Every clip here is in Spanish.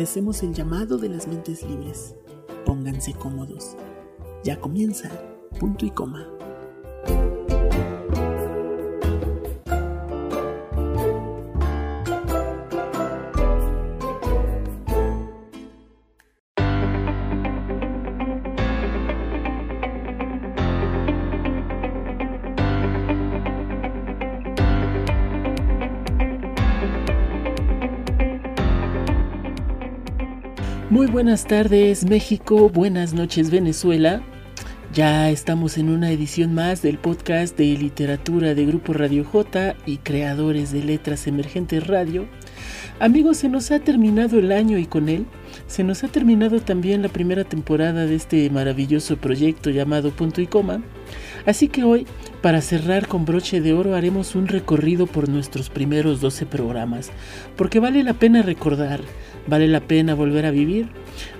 obedecemos el llamado de las mentes libres. Pónganse cómodos. Ya comienza, punto y coma. Muy buenas tardes México, buenas noches Venezuela. Ya estamos en una edición más del podcast de literatura de Grupo Radio J y creadores de Letras Emergentes Radio. Amigos, se nos ha terminado el año y con él se nos ha terminado también la primera temporada de este maravilloso proyecto llamado Punto y Coma. Así que hoy, para cerrar con broche de oro, haremos un recorrido por nuestros primeros 12 programas, porque vale la pena recordar, vale la pena volver a vivir.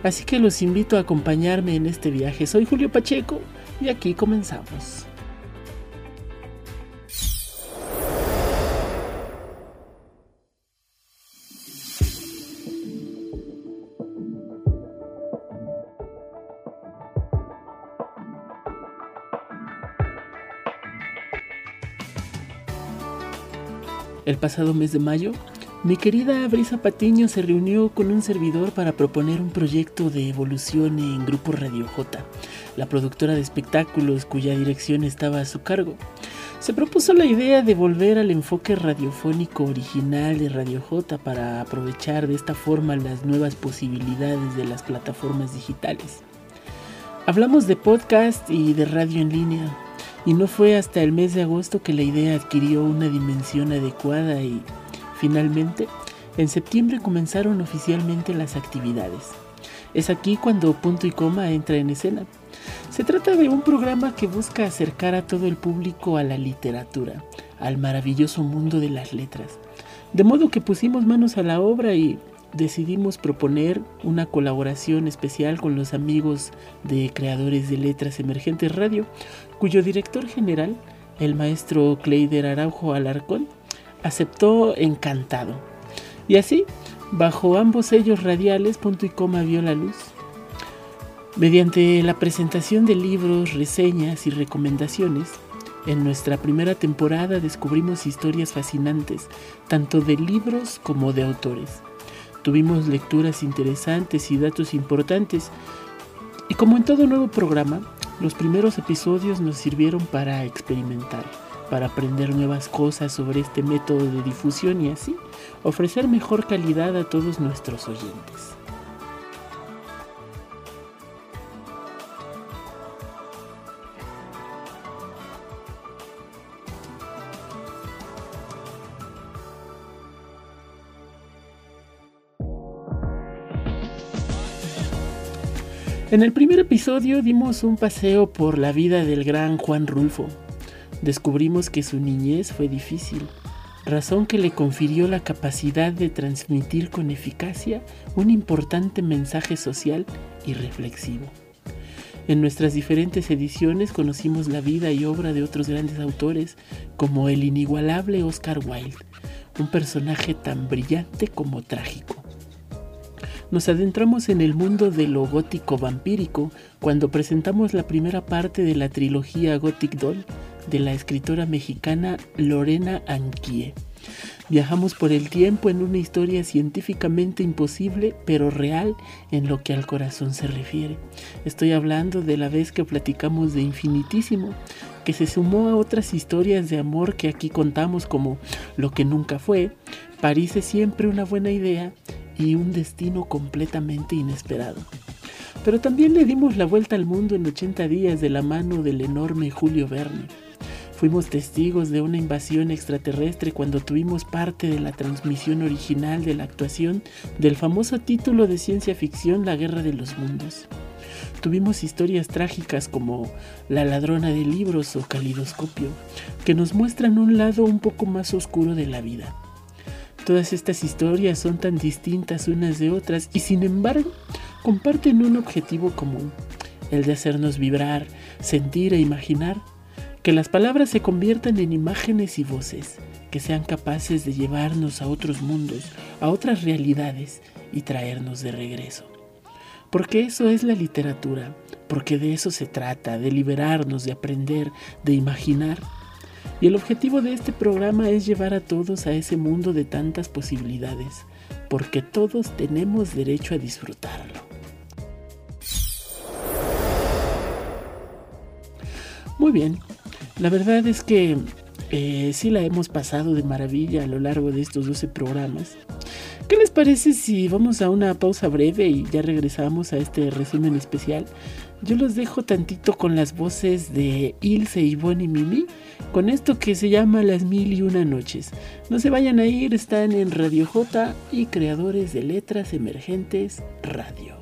Así que los invito a acompañarme en este viaje. Soy Julio Pacheco y aquí comenzamos. El pasado mes de mayo, mi querida Brisa Patiño se reunió con un servidor para proponer un proyecto de evolución en Grupo Radio J, la productora de espectáculos cuya dirección estaba a su cargo. Se propuso la idea de volver al enfoque radiofónico original de Radio J para aprovechar de esta forma las nuevas posibilidades de las plataformas digitales. Hablamos de podcast y de radio en línea, y no fue hasta el mes de agosto que la idea adquirió una dimensión adecuada y finalmente en septiembre comenzaron oficialmente las actividades. Es aquí cuando punto y coma entra en escena. Se trata de un programa que busca acercar a todo el público a la literatura, al maravilloso mundo de las letras. De modo que pusimos manos a la obra y decidimos proponer una colaboración especial con los amigos de creadores de letras emergentes radio, cuyo director general, el maestro Cleider Araujo Alarcón, aceptó encantado. Y así, bajo ambos sellos radiales, punto y coma vio la luz. Mediante la presentación de libros, reseñas y recomendaciones, en nuestra primera temporada descubrimos historias fascinantes, tanto de libros como de autores. Tuvimos lecturas interesantes y datos importantes. Y como en todo nuevo programa, los primeros episodios nos sirvieron para experimentar, para aprender nuevas cosas sobre este método de difusión y así ofrecer mejor calidad a todos nuestros oyentes. En el primer episodio dimos un paseo por la vida del gran Juan Rulfo. Descubrimos que su niñez fue difícil, razón que le confirió la capacidad de transmitir con eficacia un importante mensaje social y reflexivo. En nuestras diferentes ediciones conocimos la vida y obra de otros grandes autores, como el inigualable Oscar Wilde, un personaje tan brillante como trágico nos adentramos en el mundo de lo gótico vampírico cuando presentamos la primera parte de la trilogía Gothic Doll de la escritora mexicana Lorena Anquie. Viajamos por el tiempo en una historia científicamente imposible, pero real en lo que al corazón se refiere. Estoy hablando de la vez que platicamos de Infinitísimo, que se sumó a otras historias de amor que aquí contamos como Lo que nunca fue, París es siempre una buena idea y un destino completamente inesperado. Pero también le dimos la vuelta al mundo en 80 días de la mano del enorme Julio Verne. Fuimos testigos de una invasión extraterrestre cuando tuvimos parte de la transmisión original de la actuación del famoso título de ciencia ficción La Guerra de los Mundos. Tuvimos historias trágicas como La ladrona de libros o Calidoscopio, que nos muestran un lado un poco más oscuro de la vida. Todas estas historias son tan distintas unas de otras y sin embargo comparten un objetivo común, el de hacernos vibrar, sentir e imaginar Que las palabras se conviertan en imágenes y voces, que sean capaces de llevarnos a otros mundos, a otras realidades y traernos de regreso. Porque eso es la literatura, porque de eso se trata, de liberarnos, de aprender, de imaginar. Y el objetivo de este programa es llevar a todos a ese mundo de tantas posibilidades, porque todos tenemos derecho a disfrutarlo. Muy bien, la verdad es que eh, sí la hemos pasado de maravilla a lo largo de estos 12 programas. ¿Qué les parece si vamos a una pausa breve y ya regresamos a este resumen especial? Yo los dejo tantito con las voces de Ilse, Ivonne y Mimi, con esto que se llama Las Mil y Una Noches. No se vayan a ir, están en Radio J y Creadores de Letras Emergentes Radio.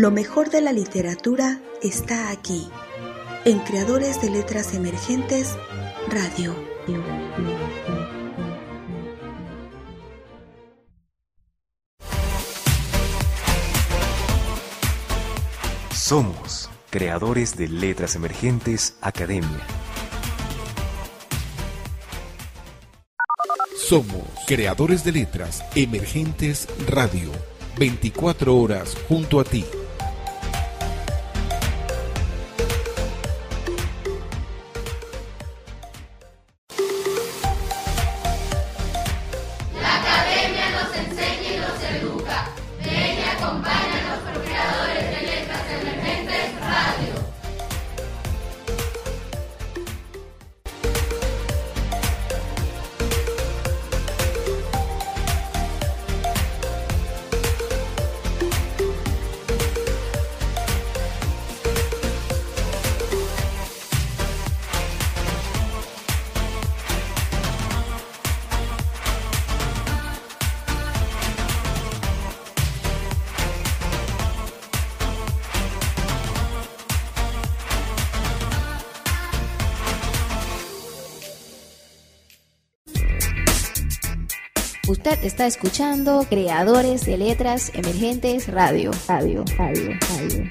Lo mejor de la literatura está aquí, en Creadores de Letras Emergentes Radio. Somos Creadores de Letras Emergentes Academia. Somos Creadores de Letras Emergentes Radio. 24 horas junto a ti. Usted está escuchando Creadores de Letras Emergentes Radio. Radio, radio, radio, radio.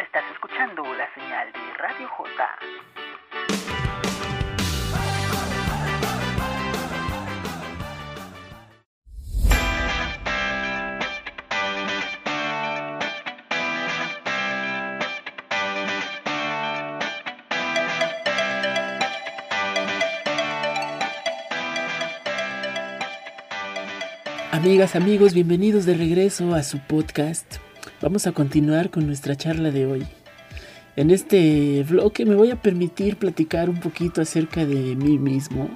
Estás escuchando la señal de Radio J. Amigas, amigos, bienvenidos de regreso a su podcast. Vamos a continuar con nuestra charla de hoy. En este bloque me voy a permitir platicar un poquito acerca de mí mismo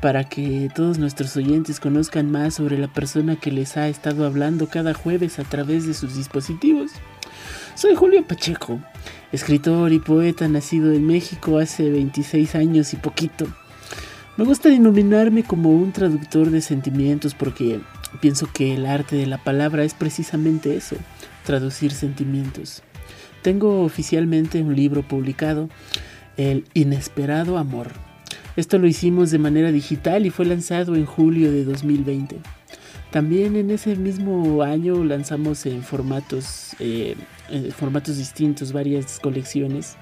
para que todos nuestros oyentes conozcan más sobre la persona que les ha estado hablando cada jueves a través de sus dispositivos. Soy Julio Pacheco, escritor y poeta nacido en México hace 26 años y poquito. Me gusta denominarme como un traductor de sentimientos porque pienso que el arte de la palabra es precisamente eso, traducir sentimientos. Tengo oficialmente un libro publicado, El Inesperado Amor. Esto lo hicimos de manera digital y fue lanzado en julio de 2020. También en ese mismo año lanzamos en formatos, eh, en formatos distintos varias colecciones.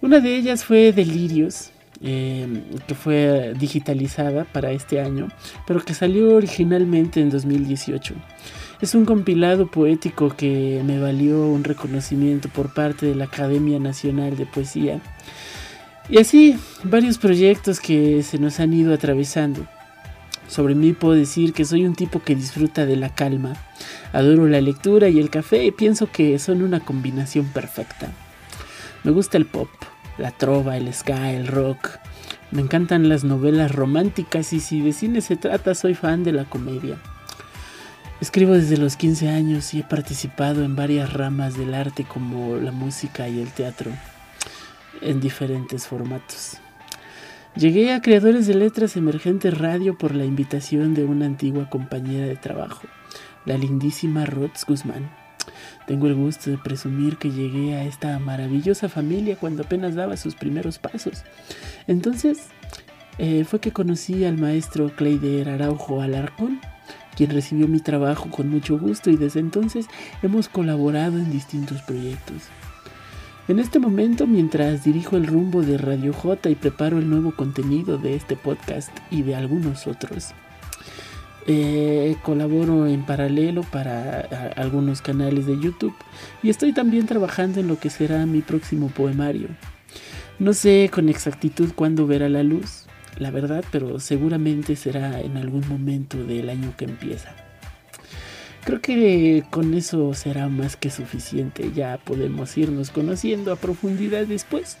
Una de ellas fue Delirios, eh, que fue digitalizada para este año, pero que salió originalmente en 2018. Es un compilado poético que me valió un reconocimiento por parte de la Academia Nacional de Poesía. Y así, varios proyectos que se nos han ido atravesando. Sobre mí puedo decir que soy un tipo que disfruta de la calma. Adoro la lectura y el café y pienso que son una combinación perfecta. Me gusta el pop, la trova, el ska, el rock. Me encantan las novelas románticas y si de cine se trata soy fan de la comedia. Escribo desde los 15 años y he participado en varias ramas del arte como la música y el teatro, en diferentes formatos. Llegué a Creadores de Letras Emergentes Radio por la invitación de una antigua compañera de trabajo, la lindísima Rods Guzmán. Tengo el gusto de presumir que llegué a esta maravillosa familia cuando apenas daba sus primeros pasos. Entonces eh, fue que conocí al maestro Cleider Araujo Alarcón, quien recibió mi trabajo con mucho gusto y desde entonces hemos colaborado en distintos proyectos. En este momento, mientras dirijo el rumbo de Radio J y preparo el nuevo contenido de este podcast y de algunos otros, eh, colaboro en paralelo para algunos canales de YouTube y estoy también trabajando en lo que será mi próximo poemario. No sé con exactitud cuándo verá la luz, la verdad, pero seguramente será en algún momento del año que empieza. Creo que con eso será más que suficiente, ya podemos irnos conociendo a profundidad después.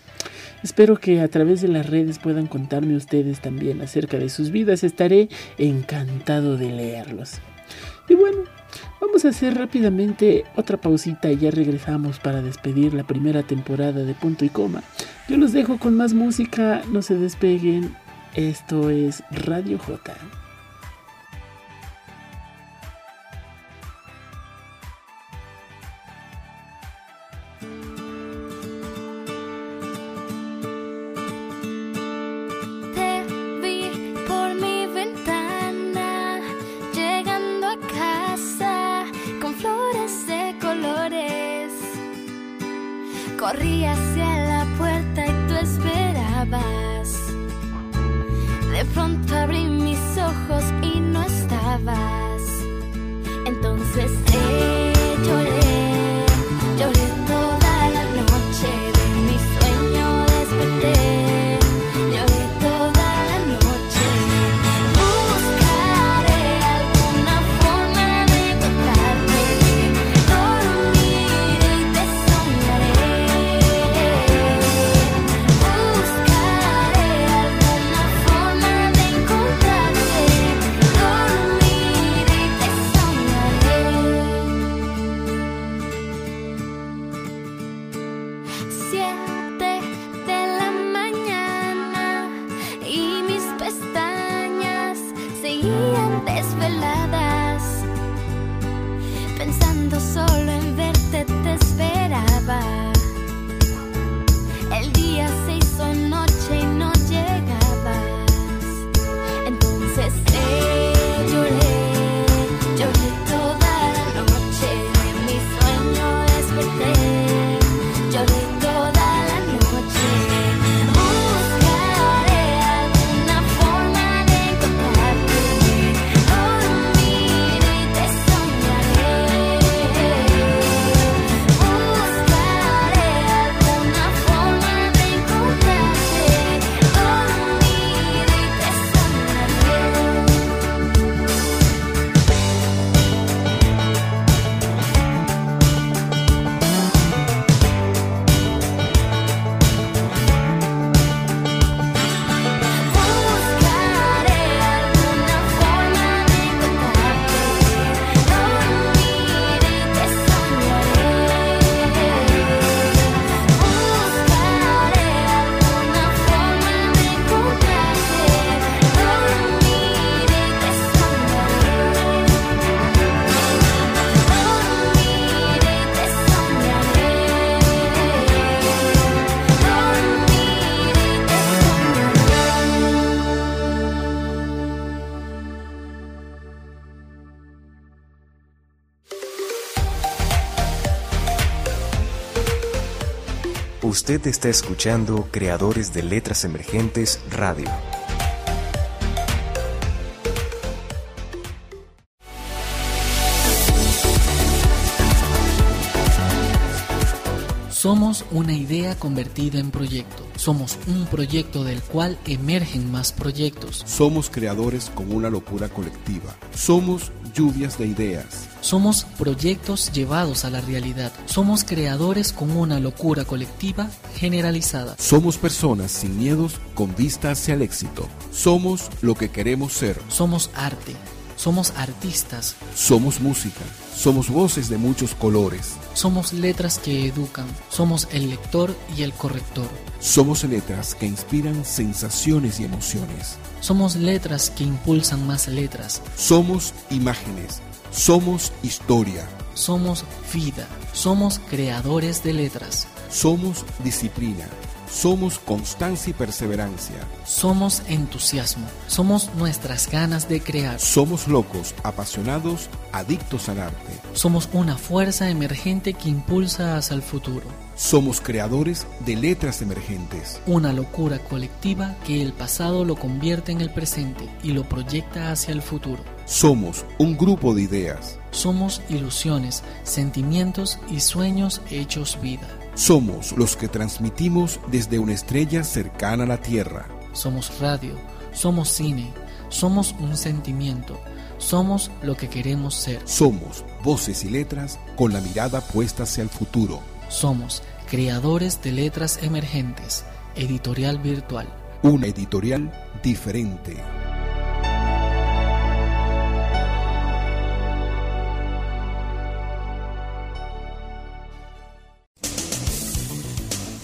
Espero que a través de las redes puedan contarme ustedes también acerca de sus vidas, estaré encantado de leerlos. Y bueno, vamos a hacer rápidamente otra pausita y ya regresamos para despedir la primera temporada de punto y coma. Yo los dejo con más música, no se despeguen. Esto es Radio J. Corrí hacia la puerta y tú esperabas. De pronto abrí mis ojos y no estabas. Entonces te lloré, Usted está escuchando Creadores de Letras Emergentes Radio. Somos una idea convertida en proyecto. Somos un proyecto del cual emergen más proyectos. Somos creadores con una locura colectiva. Somos lluvias de ideas. Somos proyectos llevados a la realidad. Somos creadores con una locura colectiva generalizada. Somos personas sin miedos con vista hacia el éxito. Somos lo que queremos ser. Somos arte. Somos artistas. Somos música. Somos voces de muchos colores. Somos letras que educan. Somos el lector y el corrector. Somos letras que inspiran sensaciones y emociones. Somos letras que impulsan más letras. Somos imágenes. Somos historia. Somos vida. Somos creadores de letras. Somos disciplina. Somos constancia y perseverancia. Somos entusiasmo. Somos nuestras ganas de crear. Somos locos, apasionados, adictos al arte. Somos una fuerza emergente que impulsa hacia el futuro. Somos creadores de letras emergentes. Una locura colectiva que el pasado lo convierte en el presente y lo proyecta hacia el futuro. Somos un grupo de ideas. Somos ilusiones, sentimientos y sueños hechos vida. Somos los que transmitimos desde una estrella cercana a la Tierra. Somos radio, somos cine, somos un sentimiento, somos lo que queremos ser. Somos voces y letras con la mirada puesta hacia el futuro. Somos creadores de letras emergentes, editorial virtual. Una editorial diferente.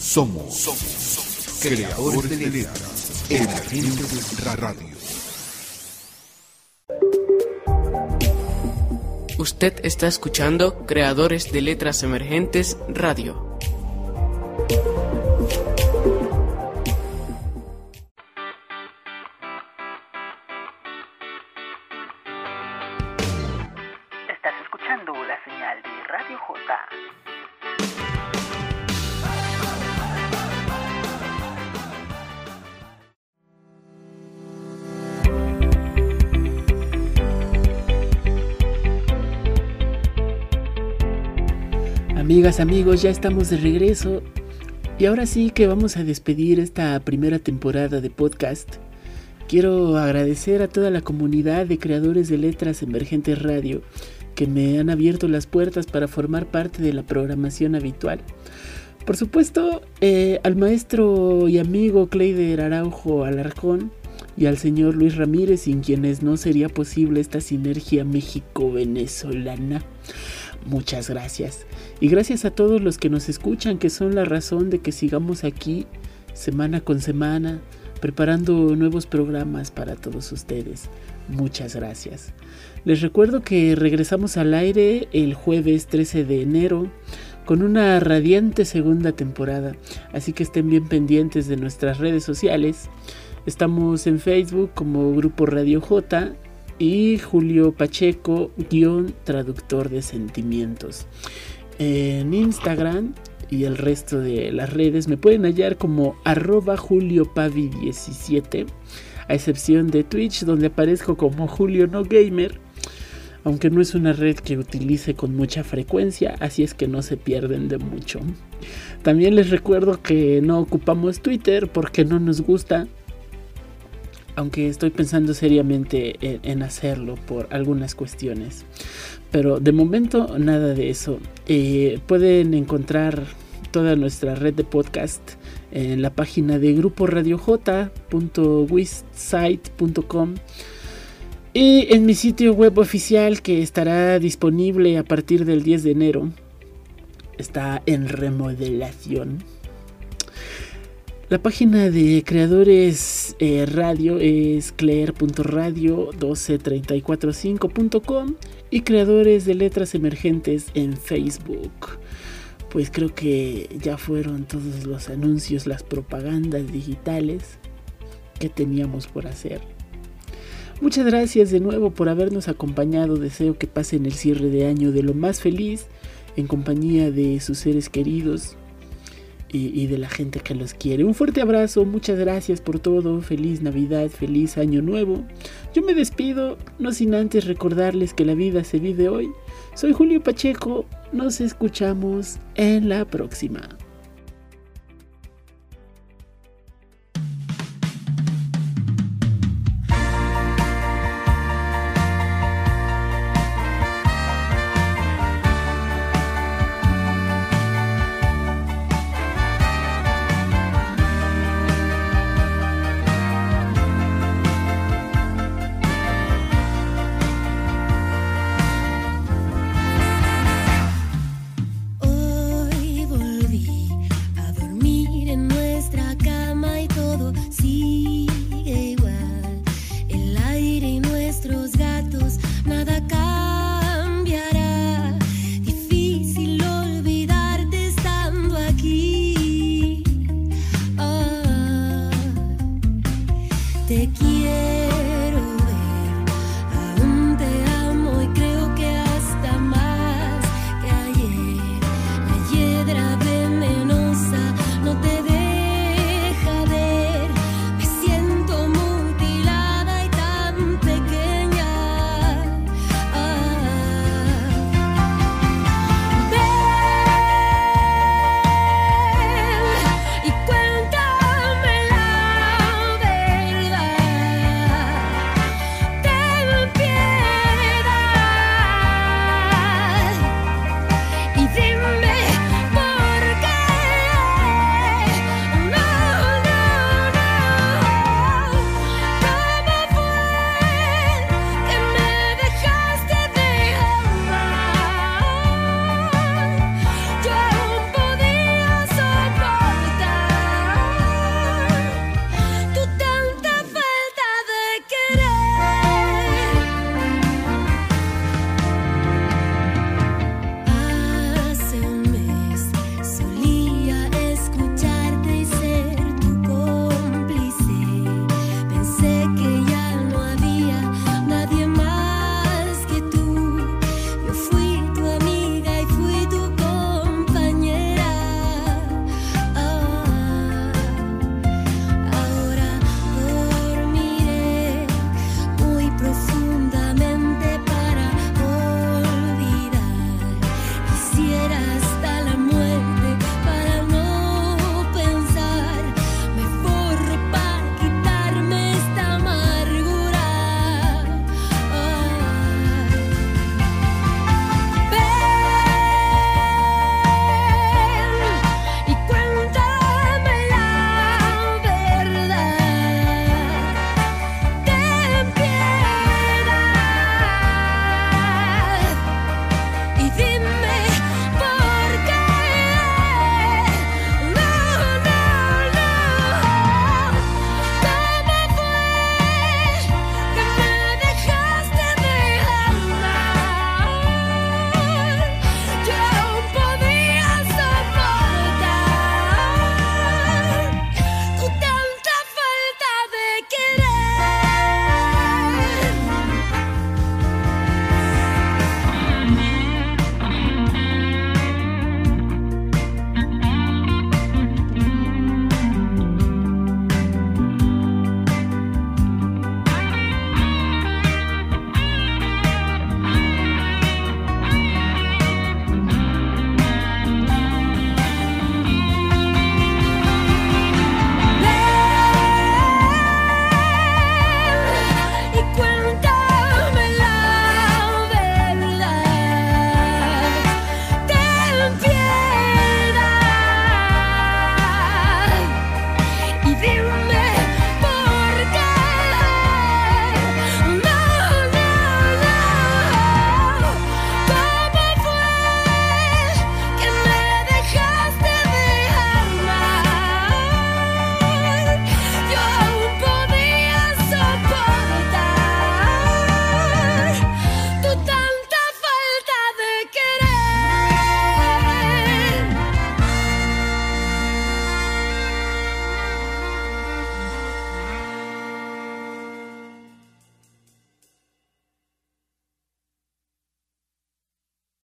Somos, Creadores de letras, emergentes radio. Usted está escuchando Creadores de Letras Emergentes Radio. Amigos, ya estamos de regreso. Y ahora sí que vamos a despedir esta primera temporada de podcast. Quiero agradecer a toda la comunidad de creadores de letras emergentes radio que me han abierto las puertas para formar parte de la programación habitual. Por supuesto, eh, al maestro y amigo Cleider Araujo Alarcón y al señor Luis Ramírez, sin quienes no sería posible esta sinergia México-venezolana. Muchas gracias. Y gracias a todos los que nos escuchan, que son la razón de que sigamos aquí semana con semana, preparando nuevos programas para todos ustedes. Muchas gracias. Les recuerdo que regresamos al aire el jueves 13 de enero con una radiante segunda temporada, así que estén bien pendientes de nuestras redes sociales. Estamos en Facebook como Grupo Radio J y Julio Pacheco, guion traductor de sentimientos. En Instagram y el resto de las redes me pueden hallar como arroba juliopavi17, a excepción de Twitch donde aparezco como Julio No Gamer, aunque no es una red que utilice con mucha frecuencia, así es que no se pierden de mucho. También les recuerdo que no ocupamos Twitter porque no nos gusta, aunque estoy pensando seriamente en, hacerlo por algunas cuestiones. Pero de momento nada de eso. Eh, pueden encontrar toda nuestra red de podcast en la página de gruporadioj.wissite.com y en mi sitio web oficial que estará disponible a partir del 10 de enero. Está en remodelación. La página de creadores eh, radio es claire.radio12345.com y creadores de letras emergentes en Facebook. Pues creo que ya fueron todos los anuncios, las propagandas digitales que teníamos por hacer. Muchas gracias de nuevo por habernos acompañado. Deseo que pasen el cierre de año de lo más feliz en compañía de sus seres queridos y, de la gente que los quiere. Un fuerte abrazo, muchas gracias por todo, feliz Navidad, feliz Año Nuevo. Yo me despido, no sin antes recordarles que la vida se vive hoy. Soy Julio Pacheco, nos escuchamos en la próxima.